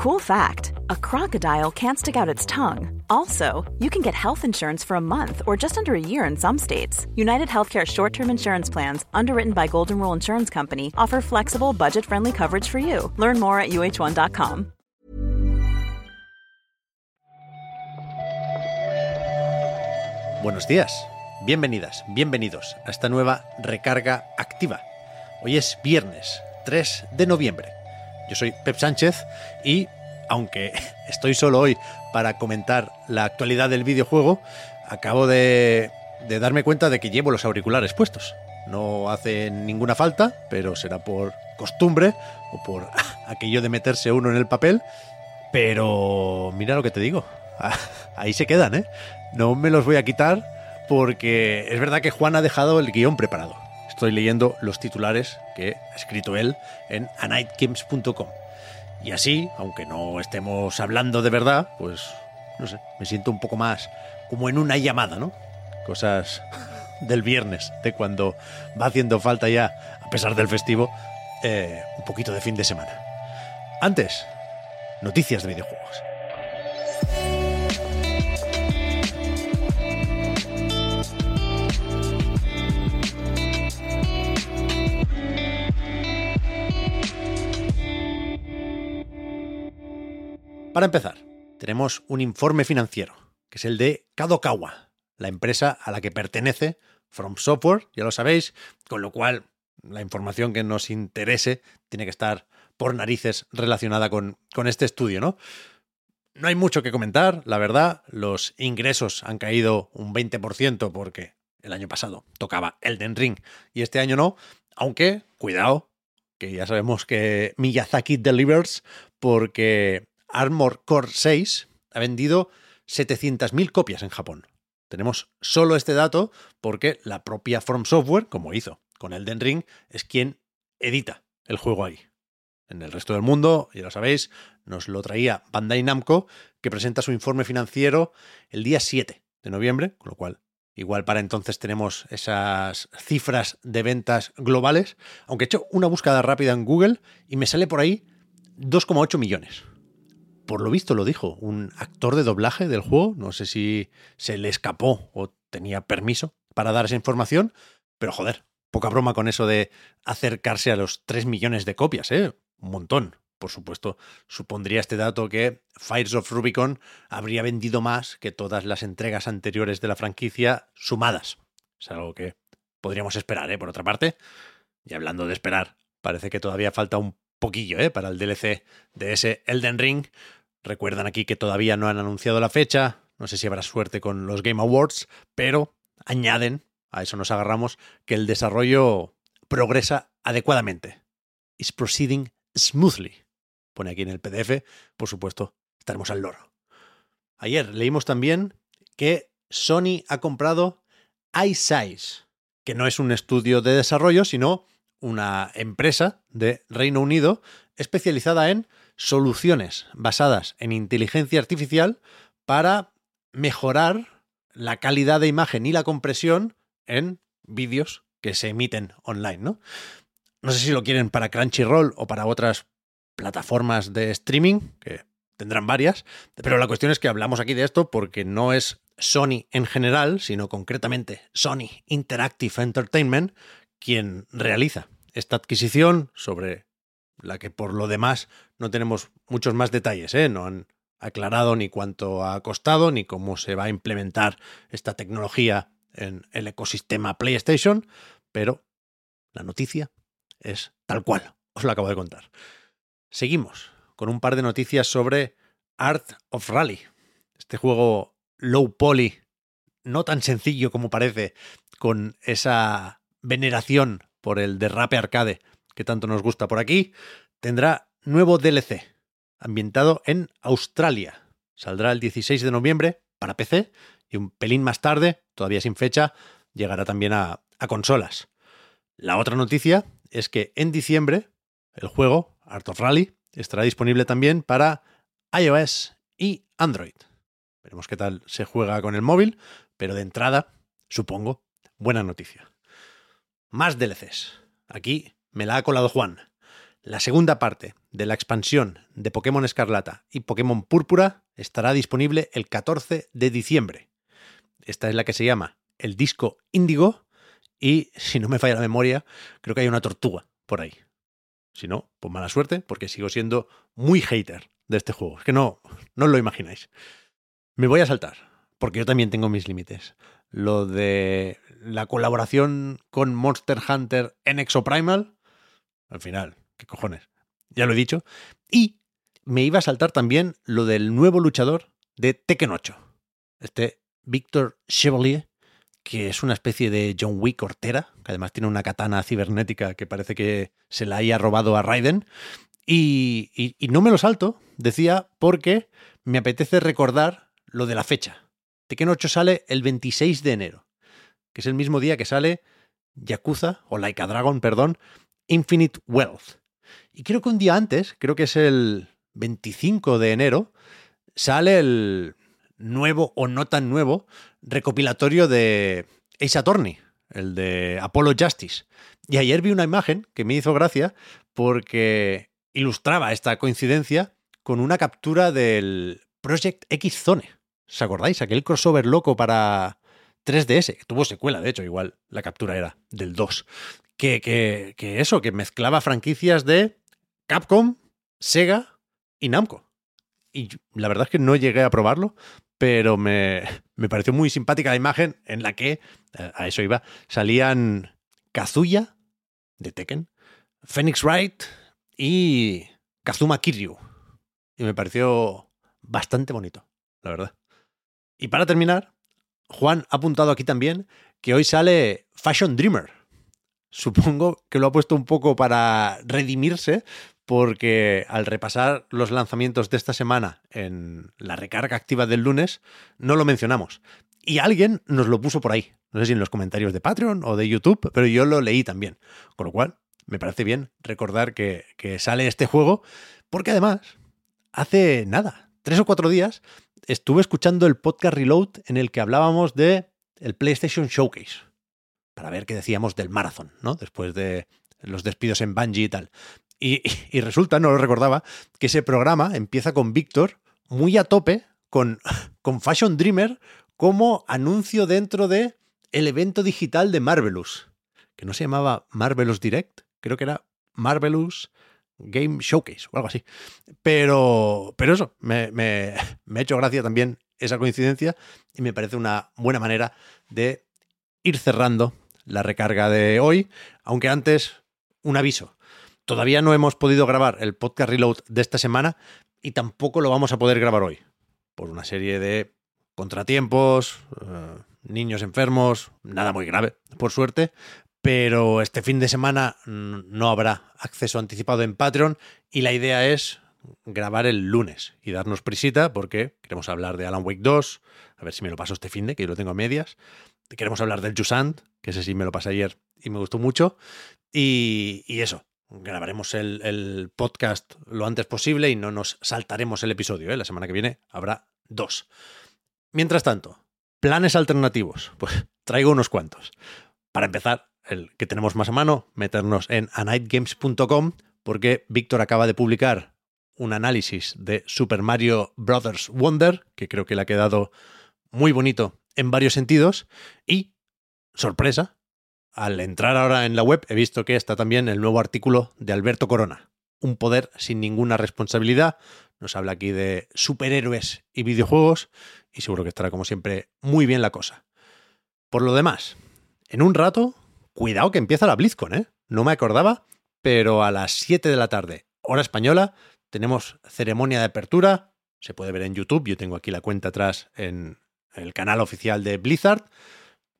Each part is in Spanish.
Cool fact a crocodile can't stick out its tongue. Also, you can get health insurance for a month or just under a year in some states. United Healthcare short term insurance plans, underwritten by Golden Rule Insurance Company, offer flexible, budget friendly coverage for you. Learn more at uh1.com. Buenos días, bienvenidas, bienvenidos a esta nueva recarga activa. Hoy es viernes 3 de noviembre. Yo soy Pep Sánchez y, aunque estoy solo hoy para comentar la actualidad del videojuego, acabo de, darme cuenta de que llevo los auriculares puestos. No hace ninguna falta, pero será por costumbre o por aquello de meterse uno en el papel. Pero mira lo que te digo. Ahí se quedan, ¿eh? No me los voy a quitar porque es verdad que Juan ha dejado el guion preparado estoy leyendo los titulares que ha escrito él en anightgames.com. Y así, aunque no estemos hablando de verdad, pues no sé, me siento un poco más como en una llamada, ¿no? Cosas del viernes, de cuando va haciendo falta ya, a pesar del festivo, eh, un poquito de fin de semana. Antes, noticias de videojuegos. Para empezar, tenemos un informe financiero, que es el de Kadokawa, la empresa a la que pertenece From Software, ya lo sabéis, con lo cual la información que nos interese tiene que estar por narices relacionada con, con este estudio, ¿no? No hay mucho que comentar, la verdad, los ingresos han caído un 20% porque el año pasado tocaba Elden Ring y este año no, aunque, cuidado, que ya sabemos que Miyazaki delivers porque Armor Core 6 ha vendido 700.000 copias en Japón. Tenemos solo este dato porque la propia From Software, como hizo con Elden Ring, es quien edita el juego ahí. En el resto del mundo, ya lo sabéis, nos lo traía Bandai Namco, que presenta su informe financiero el día 7 de noviembre, con lo cual igual para entonces tenemos esas cifras de ventas globales, aunque he hecho una búsqueda rápida en Google y me sale por ahí 2,8 millones por lo visto lo dijo, un actor de doblaje del juego, no sé si se le escapó o tenía permiso para dar esa información, pero joder, poca broma con eso de acercarse a los 3 millones de copias, ¿eh? Un montón. Por supuesto, supondría este dato que Fires of Rubicon habría vendido más que todas las entregas anteriores de la franquicia sumadas. Es algo que podríamos esperar, ¿eh? Por otra parte, y hablando de esperar, parece que todavía falta un poquillo, ¿eh? Para el DLC de ese Elden Ring, Recuerdan aquí que todavía no han anunciado la fecha, no sé si habrá suerte con los Game Awards, pero añaden, a eso nos agarramos, que el desarrollo progresa adecuadamente. Is proceeding smoothly. Pone aquí en el PDF, por supuesto, estaremos al loro. Ayer leímos también que Sony ha comprado iSize, que no es un estudio de desarrollo, sino una empresa de Reino Unido especializada en soluciones basadas en inteligencia artificial para mejorar la calidad de imagen y la compresión en vídeos que se emiten online, ¿no? No sé si lo quieren para Crunchyroll o para otras plataformas de streaming, que tendrán varias, pero la cuestión es que hablamos aquí de esto porque no es Sony en general, sino concretamente Sony Interactive Entertainment quien realiza esta adquisición sobre la que por lo demás no tenemos muchos más detalles, ¿eh? no han aclarado ni cuánto ha costado ni cómo se va a implementar esta tecnología en el ecosistema PlayStation, pero la noticia es tal cual, os lo acabo de contar. Seguimos con un par de noticias sobre Art of Rally, este juego low poly, no tan sencillo como parece, con esa veneración por el derrape arcade que tanto nos gusta por aquí, tendrá nuevo DLC, ambientado en Australia. Saldrá el 16 de noviembre para PC y un pelín más tarde, todavía sin fecha, llegará también a, consolas. La otra noticia es que en diciembre el juego, Art of Rally, estará disponible también para iOS y Android. Veremos qué tal se juega con el móvil, pero de entrada, supongo, buena noticia. Más DLCs. Aquí me la ha colado Juan. La segunda parte de la expansión de Pokémon Escarlata y Pokémon Púrpura estará disponible el 14 de diciembre. Esta es la que se llama el disco Índigo y, si no me falla la memoria, creo que hay una tortuga por ahí. Si no, pues mala suerte, porque sigo siendo muy hater de este juego. Es que no, no os lo imagináis. Me voy a saltar, porque yo también tengo mis límites. Lo de la colaboración con Monster Hunter en Exoprimal, al final, ¿qué cojones? Ya lo he dicho. Y me iba a saltar también lo del nuevo luchador de Tekken 8. Este Victor Chevalier, que es una especie de John Wick hortera, que además tiene una katana cibernética que parece que se la haya robado a Raiden. Y, no me lo salto, decía, porque me apetece recordar lo de la fecha. Tekken 8 sale el 26 de enero, que es el mismo día que sale Yakuza, o Laika Dragon, perdón, Infinite Wealth. Y creo que un día antes, creo que es el 25 de enero, sale el nuevo o no tan nuevo recopilatorio de Ace Attorney, el de Apollo Justice. Y ayer vi una imagen que me hizo gracia porque ilustraba esta coincidencia con una captura del Project X Zone. ¿Os acordáis? Aquel crossover loco para 3DS, que tuvo secuela, de hecho, igual la captura era del 2. Que, que, que eso, que mezclaba franquicias de Capcom, Sega y Namco. Y la verdad es que no llegué a probarlo, pero me, pareció muy simpática la imagen en la que, eh, a eso iba, salían Kazuya de Tekken, Phoenix Wright y Kazuma Kiryu. Y me pareció bastante bonito, la verdad. Y para terminar, Juan ha apuntado aquí también que hoy sale Fashion Dreamer. Supongo que lo ha puesto un poco para redimirse, porque al repasar los lanzamientos de esta semana en la recarga activa del lunes, no lo mencionamos. Y alguien nos lo puso por ahí. No sé si en los comentarios de Patreon o de YouTube, pero yo lo leí también. Con lo cual, me parece bien recordar que, sale este juego, porque además, hace nada, tres o cuatro días, estuve escuchando el podcast Reload en el que hablábamos de el PlayStation Showcase. Para ver qué decíamos del marathon, ¿no? Después de los despidos en Bungie y tal. Y, resulta, no lo recordaba, que ese programa empieza con Víctor muy a tope con, con Fashion Dreamer como anuncio dentro de el evento digital de Marvelous, que no se llamaba Marvelous Direct, creo que era Marvelous Game Showcase o algo así. Pero, pero eso, me, me, me ha hecho gracia también esa coincidencia y me parece una buena manera de ir cerrando la recarga de hoy, aunque antes un aviso. Todavía no hemos podido grabar el podcast Reload de esta semana y tampoco lo vamos a poder grabar hoy, por una serie de contratiempos, eh, niños enfermos, nada muy grave, por suerte, pero este fin de semana no habrá acceso anticipado en Patreon y la idea es grabar el lunes y darnos prisita porque queremos hablar de Alan Wake 2, a ver si me lo paso este fin de, que yo lo tengo a medias. Queremos hablar del Jusant, que ese sí me lo pasé ayer y me gustó mucho. Y, eso, grabaremos el, podcast lo antes posible y no nos saltaremos el episodio. ¿eh? La semana que viene habrá dos. Mientras tanto, planes alternativos. Pues traigo unos cuantos. Para empezar, el que tenemos más a mano, meternos en anightgames.com porque Víctor acaba de publicar un análisis de Super Mario Bros. Wonder, que creo que le ha quedado muy bonito en varios sentidos. Y, sorpresa, al entrar ahora en la web he visto que está también el nuevo artículo de Alberto Corona, Un poder sin ninguna responsabilidad. Nos habla aquí de superhéroes y videojuegos y seguro que estará como siempre muy bien la cosa. Por lo demás, en un rato, cuidado que empieza la BlizzCon, ¿eh? No me acordaba, pero a las 7 de la tarde, hora española, tenemos ceremonia de apertura. Se puede ver en YouTube, yo tengo aquí la cuenta atrás en el canal oficial de Blizzard.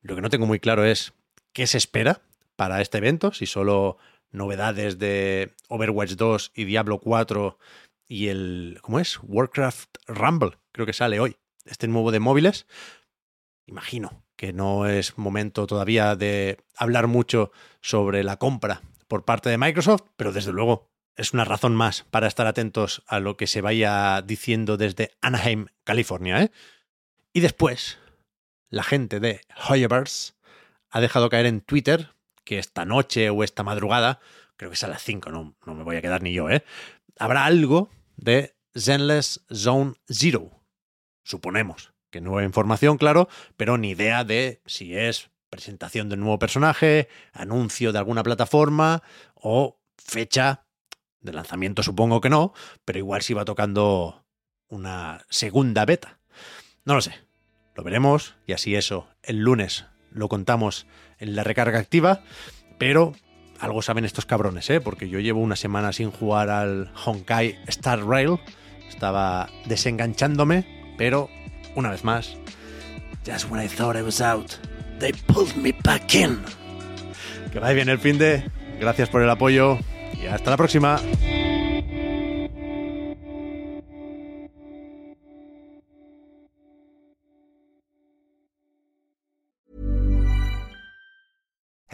Lo que no tengo muy claro es qué se espera para este evento, si solo novedades de Overwatch 2 y Diablo 4 y el, ¿cómo es? Warcraft Rumble, creo que sale hoy, este nuevo de móviles. Imagino que no es momento todavía de hablar mucho sobre la compra por parte de Microsoft, pero desde luego es una razón más para estar atentos a lo que se vaya diciendo desde Anaheim, California. ¿eh? Y después, la gente de Hoyoverse ha dejado caer en Twitter que esta noche o esta madrugada, creo que es a las 5, no, no me voy a quedar ni yo, ¿eh? Habrá algo de Zenless Zone Zero. Suponemos que nueva información, claro, pero ni idea de si es presentación de un nuevo personaje, anuncio de alguna plataforma o fecha de lanzamiento, supongo que no, pero igual si va tocando una segunda beta. No lo sé. Lo veremos y así eso, el lunes lo contamos en la recarga activa, pero algo saben estos cabrones, ¿eh? Porque yo llevo una semana sin jugar al Honkai Star Rail, estaba desenganchándome, pero una vez más, just when I thought I was out, they pulled me back in. Que vaya bien el fin de, gracias por el apoyo y hasta la próxima.